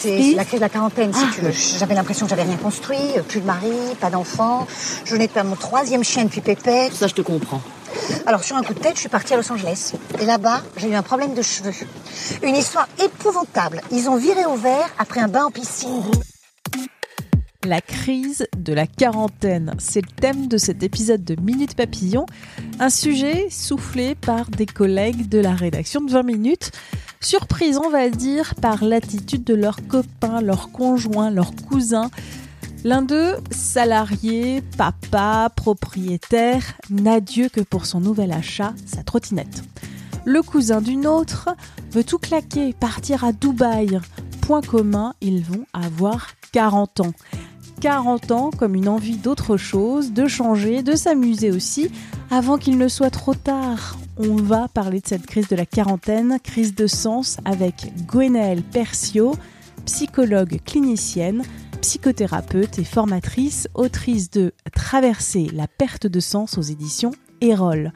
C'est la crise de la quarantaine, si tu veux. J'avais l'impression que j'avais rien construit, euh, plus de mari, pas d'enfant. Je n'ai pas mon troisième chien depuis Pépé. Ça, je te comprends. Alors, sur un coup de tête, je suis partie à Los Angeles. Et là-bas, j'ai eu un problème de cheveux. Une histoire épouvantable. Ils ont viré au vert après un bain en piscine. La crise de la quarantaine, c'est le thème de cet épisode de Minute Papillon, un sujet soufflé par des collègues de la rédaction de 20 minutes, surprise on va dire par l'attitude de leurs copains, leurs conjoints, leurs cousins. L'un d'eux, salarié, papa, propriétaire, n'a Dieu que pour son nouvel achat, sa trottinette. Le cousin d'une autre veut tout claquer, partir à Dubaï. Point commun, ils vont avoir 40 ans. 40 ans comme une envie d'autre chose, de changer, de s'amuser aussi, avant qu'il ne soit trop tard. On va parler de cette crise de la quarantaine, crise de sens, avec Gwenaëlle Persio, psychologue clinicienne, psychothérapeute et formatrice, autrice de Traverser la perte de sens aux éditions Erol.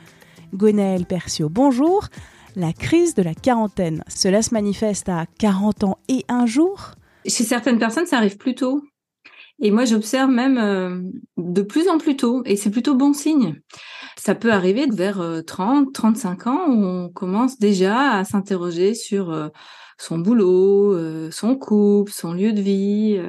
Gwenaëlle Persio, bonjour. La crise de la quarantaine, cela se manifeste à 40 ans et un jour? Chez certaines personnes, ça arrive plus tôt. Et moi, j'observe même euh, de plus en plus tôt, et c'est plutôt bon signe. Ça peut arriver vers 30, euh, 35 ans, où on commence déjà à s'interroger sur euh, son boulot, son couple, son lieu de vie.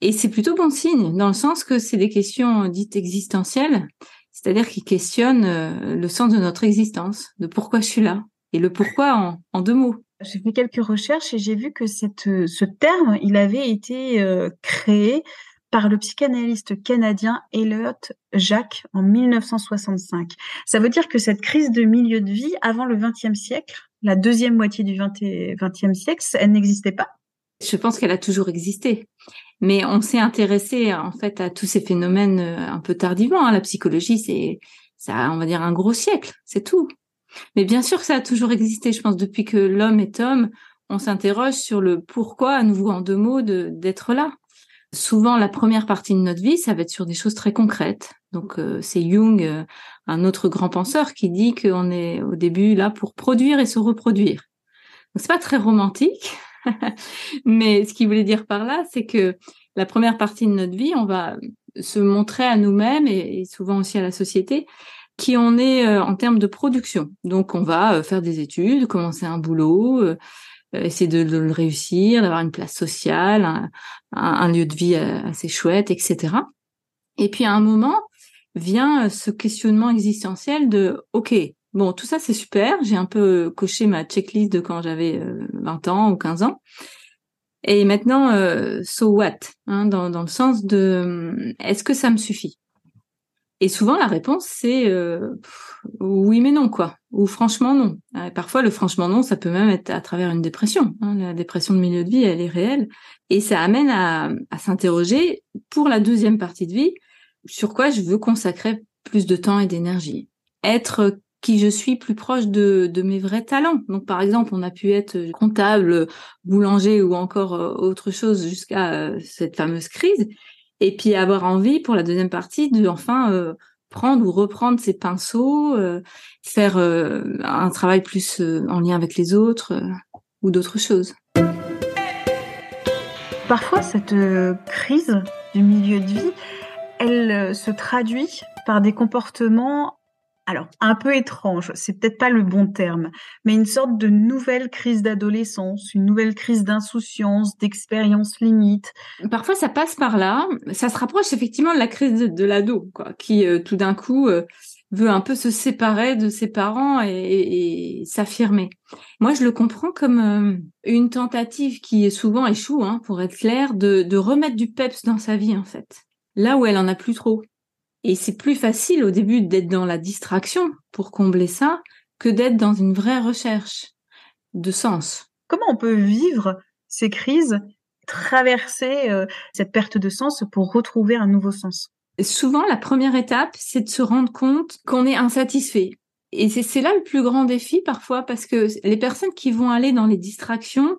Et c'est plutôt bon signe, dans le sens que c'est des questions dites existentielles, c'est-à-dire qui questionnent le sens de notre existence, de pourquoi je suis là, et le pourquoi en, deux mots. J'ai fait quelques recherches et j'ai vu que cette, ce terme, il avait été créé par le psychanalyste canadien Elliot Jacques en 1965. Ça veut dire que cette crise de milieu de vie avant le XXe siècle, la deuxième moitié du XXe siècle, elle n'existait pas. Je pense qu'elle a toujours existé. Mais on s'est intéressé en fait à tous ces phénomènes euh, un peu tardivement. Hein. La psychologie, c'est ça, on va dire un gros siècle, c'est tout. Mais bien sûr ça a toujours existé. Je pense depuis que l'homme est homme, on s'interroge sur le pourquoi, à nouveau en deux mots, d'être là souvent la première partie de notre vie, ça va être sur des choses très concrètes. Donc euh, c'est Jung, euh, un autre grand penseur, qui dit qu'on est au début là pour produire et se reproduire. Donc c'est pas très romantique, mais ce qu'il voulait dire par là, c'est que la première partie de notre vie, on va se montrer à nous-mêmes et, souvent aussi à la société qui on est euh, en termes de production. Donc on va faire des études, commencer un boulot, euh, essayer de, le réussir, d'avoir une place sociale, un, lieu de vie euh, assez chouette, etc. Et puis à un moment vient euh, ce questionnement existentiel de OK, bon tout ça c'est super, j'ai un peu coché ma checklist de quand j'avais 20 ans ou 15 ans. Et maintenant, so what hein, dans, dans le sens de est-ce que ça me suffit? Et souvent, la réponse, c'est euh, oui, mais non, quoi. Ou franchement, non. Et parfois, le franchement non, ça peut même être à travers une dépression. Hein. La dépression de milieu de vie, elle est réelle. Et ça amène à, s'interroger pour la deuxième partie de vie, sur quoi je veux consacrer plus de temps et d'énergie. Être qui je suis plus proche de, mes vrais talents. Donc, par exemple, on a pu être comptable, boulanger ou encore euh, autre chose jusqu'à euh, cette fameuse crise et puis avoir envie pour la deuxième partie de enfin euh, prendre ou reprendre ses pinceaux, euh, faire euh, un travail plus en lien avec les autres ou d'autres choses. Parfois, cette crise du milieu de vie, elle se traduit par des comportements alors un peu étrange, c'est peut-être pas le bon terme, mais une sorte de nouvelle crise d'adolescence, une nouvelle crise d'insouciance, d'expérience limite. Parfois ça passe par là, ça se rapproche effectivement de la crise de, l'ado, quoi, qui euh, tout d'un coup euh, veut un peu se séparer de ses parents et, s'affirmer. Moi, je le comprends comme euh, une tentative qui souvent échoue, hein, pour être clair, de, de remettre du peps dans sa vie en fait, là où elle en a plus trop. Et c'est plus facile au début d'être dans la distraction pour combler ça que d'être dans une vraie recherche de sens. Comment on peut vivre ces crises, traverser euh, cette perte de sens pour retrouver un nouveau sens? Souvent, la première étape, c'est de se rendre compte qu'on est insatisfait. Et c'est là le plus grand défi parfois, parce que les personnes qui vont aller dans les distractions,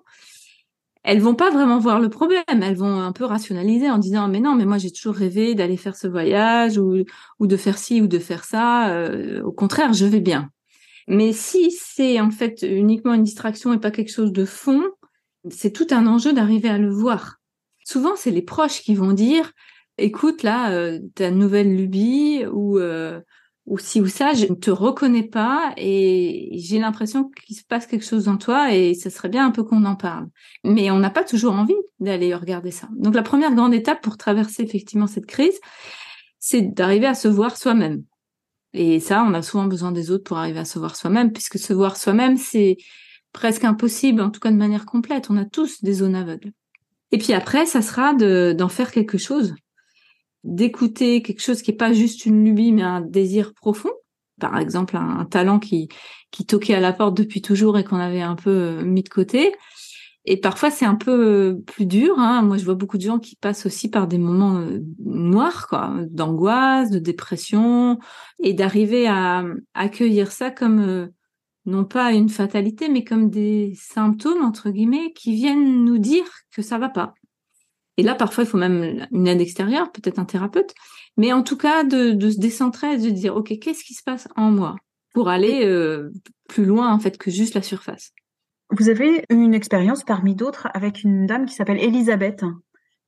elles vont pas vraiment voir le problème. Elles vont un peu rationaliser en disant mais non, mais moi j'ai toujours rêvé d'aller faire ce voyage ou, ou de faire ci ou de faire ça. Euh, au contraire, je vais bien. Mais si c'est en fait uniquement une distraction et pas quelque chose de fond, c'est tout un enjeu d'arriver à le voir. Souvent, c'est les proches qui vont dire écoute là, euh, ta nouvelle lubie ou euh, ou si ou ça, je ne te reconnais pas et j'ai l'impression qu'il se passe quelque chose dans toi et ce serait bien un peu qu'on en parle. Mais on n'a pas toujours envie d'aller regarder ça. Donc la première grande étape pour traverser effectivement cette crise, c'est d'arriver à se voir soi-même. Et ça, on a souvent besoin des autres pour arriver à se voir soi-même, puisque se voir soi-même, c'est presque impossible, en tout cas de manière complète. On a tous des zones aveugles. Et puis après, ça sera d'en faire quelque chose d'écouter quelque chose qui est pas juste une lubie, mais un désir profond. Par exemple, un, talent qui, qui toquait à la porte depuis toujours et qu'on avait un peu euh, mis de côté. Et parfois, c'est un peu euh, plus dur. Hein. Moi, je vois beaucoup de gens qui passent aussi par des moments euh, noirs, quoi, d'angoisse, de dépression, et d'arriver à, accueillir ça comme non pas une fatalité, mais comme des symptômes entre guillemets qui viennent nous dire que ça va pas. Et là, parfois, il faut même une aide extérieure, peut-être un thérapeute, mais en tout cas, de, se décentrer de dire, OK, qu'est-ce qui se passe en moi pour aller euh, plus loin, en fait, que juste la surface? Vous avez eu une expérience parmi d'autres avec une dame qui s'appelle Elisabeth.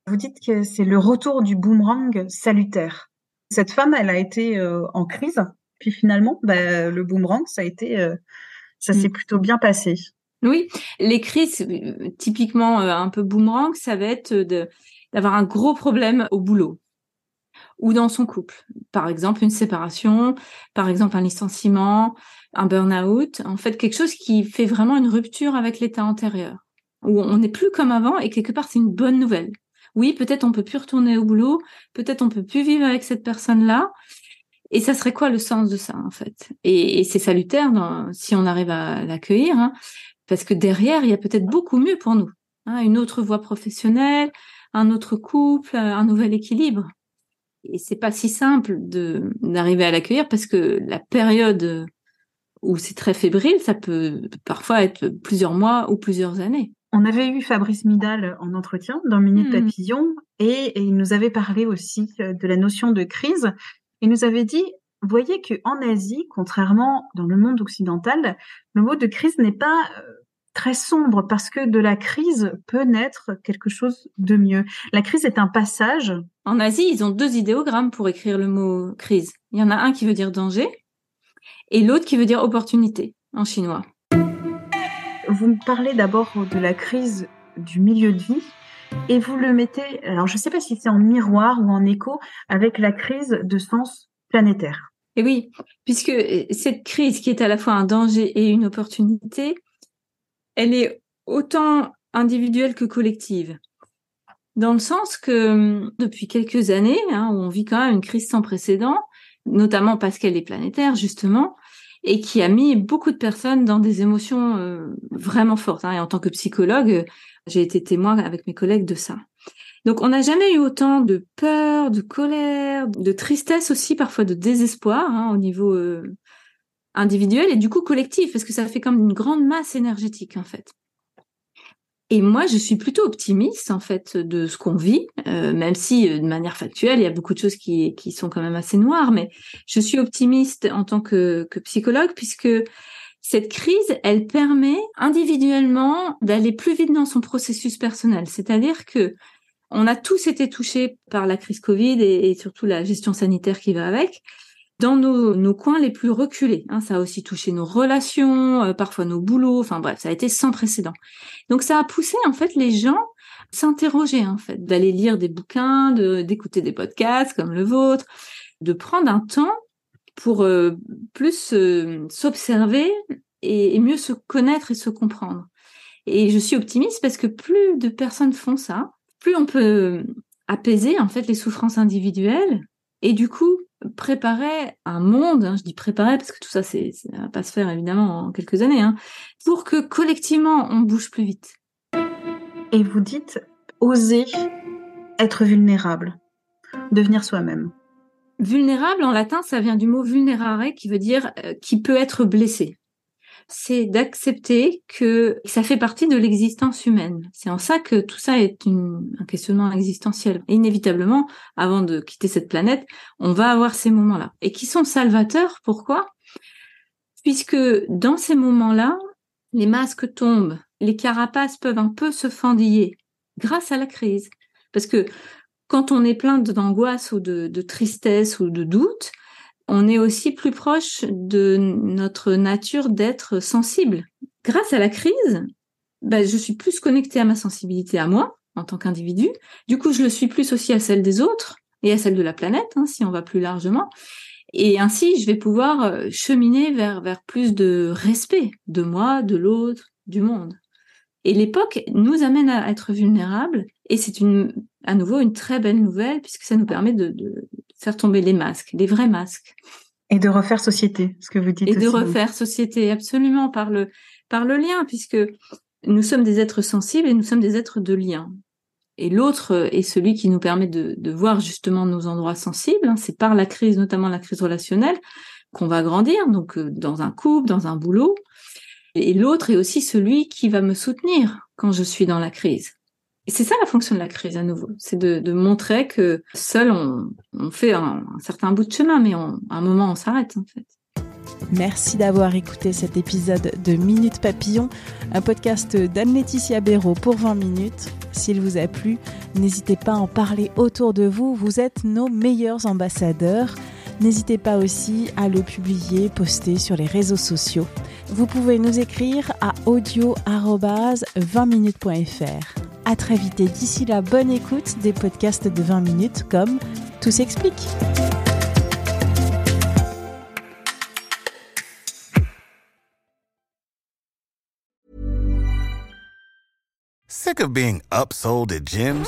Vous dites que c'est le retour du boomerang salutaire. Cette femme, elle a été euh, en crise, puis finalement, bah, le boomerang, ça a été, euh, ça s'est mm. plutôt bien passé. Oui, les crises, euh, typiquement euh, un peu boomerang, ça va être de d'avoir un gros problème au boulot ou dans son couple. Par exemple, une séparation, par exemple un licenciement, un burn-out, en fait quelque chose qui fait vraiment une rupture avec l'état antérieur, où on n'est plus comme avant et quelque part c'est une bonne nouvelle. Oui, peut-être on peut plus retourner au boulot, peut-être on peut plus vivre avec cette personne-là. Et ça serait quoi le sens de ça en fait? Et, c'est salutaire si on arrive à l'accueillir. Hein parce que derrière, il y a peut-être beaucoup mieux pour nous. Hein, une autre voie professionnelle, un autre couple, un nouvel équilibre. Et c'est pas si simple de d'arriver à l'accueillir parce que la période où c'est très fébrile, ça peut parfois être plusieurs mois ou plusieurs années. On avait eu Fabrice Midal en entretien dans Minute mmh. Papillon et, et, il nous avait parlé aussi euh, de la notion de crise. Il nous avait dit, voyez qu'en Asie, contrairement dans le monde occidental, le mot de crise n'est pas euh, très sombre parce que de la crise peut naître quelque chose de mieux. La crise est un passage. En Asie, ils ont deux idéogrammes pour écrire le mot crise. Il y en a un qui veut dire danger et l'autre qui veut dire opportunité en chinois. Vous me parlez d'abord de la crise du milieu de vie et vous le mettez, alors je ne sais pas si c'est en miroir ou en écho avec la crise de sens planétaire. Et oui, puisque euh, cette crise qui est à la fois un danger et une opportunité, elle est autant individuelle que collective. Dans le sens que hum, depuis quelques années, hein, on vit quand même une crise sans précédent, notamment parce qu'elle est planétaire justement, et qui a mis beaucoup de personnes dans des émotions euh, vraiment fortes. Hein. Et en tant que psychologue, j'ai été témoin avec mes collègues de ça. Donc on n'a jamais eu autant de peur, de colère, de tristesse aussi, parfois de désespoir hein, au niveau euh, individuel et du coup collectif, parce que ça fait comme une grande masse énergétique en fait. Et moi, je suis plutôt optimiste en fait de ce qu'on vit, euh, même si euh, de manière factuelle, il y a beaucoup de choses qui, qui sont quand même assez noires, mais je suis optimiste en tant que, que psychologue puisque cette crise, elle permet individuellement d'aller plus vite dans son processus personnel. C'est-à-dire que on a tous été touchés par la crise Covid et, surtout la gestion sanitaire qui va avec dans nos, coins les plus reculés. Hein. ça a aussi touché nos relations, euh, parfois nos boulots, enfin bref, ça a été sans précédent. Donc ça a poussé en fait les gens s'interroger en fait, d'aller lire des bouquins, d'écouter des podcasts comme le vôtre, de prendre un temps pour euh, plus euh, s'observer et, mieux se connaître et se comprendre. Et je suis optimiste parce que plus de personnes font ça, plus on peut apaiser en fait les souffrances individuelles et du coup préparer un monde, hein, je dis préparer parce que tout ça, c'est, ça va pas se faire évidemment en quelques années, hein, pour que collectivement on bouge plus vite. Et vous dites oser être vulnérable, devenir soi-même. Vulnérable en latin, ça vient du mot vulnerare qui veut dire euh, qui peut être blessé. C'est d'accepter que ça fait partie de l'existence humaine. C'est en ça que tout ça est un questionnement existentiel. inévitablement, avant de quitter cette planète, on va avoir ces moments-là. Et qui sont salvateurs, pourquoi? Puisque dans ces moments-là, les masques tombent, les carapaces peuvent un peu se fendiller grâce à la crise. Parce que quand on est plein d'angoisse ou de, tristesse ou de doute, on est aussi plus proche de notre nature d'être sensible. Grâce à la crise, ben, je suis plus connectée à ma sensibilité à moi en tant qu'individu. Du coup, je le suis plus aussi à celle des autres et à celle de la planète, hein, si on va plus largement. Et ainsi, je vais pouvoir euh, cheminer vers, vers plus de respect de moi, de l'autre, du monde. Et l'époque nous amène à être vulnérables et c'est une, à nouveau une très belle nouvelle puisque ça nous permet de, de, faire tomber les masques, les vrais masques. Et de refaire société, ce que vous dites. Et de refaire société, absolument, par le, par le lien, puisque nous sommes des êtres sensibles et nous sommes des êtres de lien. Et l'autre est celui qui nous permet de, de voir justement nos endroits sensibles. Hein. C'est par la crise, notamment la crise relationnelle, qu'on va grandir, donc euh, dans un couple, dans un boulot. Et l'autre est aussi celui qui va me soutenir quand je suis dans la crise. Et c'est ça la fonction de la crise à nouveau, c'est de, montrer que seul on, fait un, certain bout de chemin, mais à un moment on s'arrête en fait. Merci d'avoir écouté cet épisode de Minute Papillon, un podcast d'Anne-Laetitia Béraud pour 20 minutes. S'il vous a plu, n'hésitez pas à en parler autour de vous, vous êtes nos meilleurs ambassadeurs. N'hésitez pas aussi à le publier, poster sur les réseaux sociaux. Vous pouvez nous écrire à audio-20minutes.fr. À très vite et d'ici là, bonne écoute des podcasts de 20 minutes comme Tout s'explique. Sick of being upsold at gyms?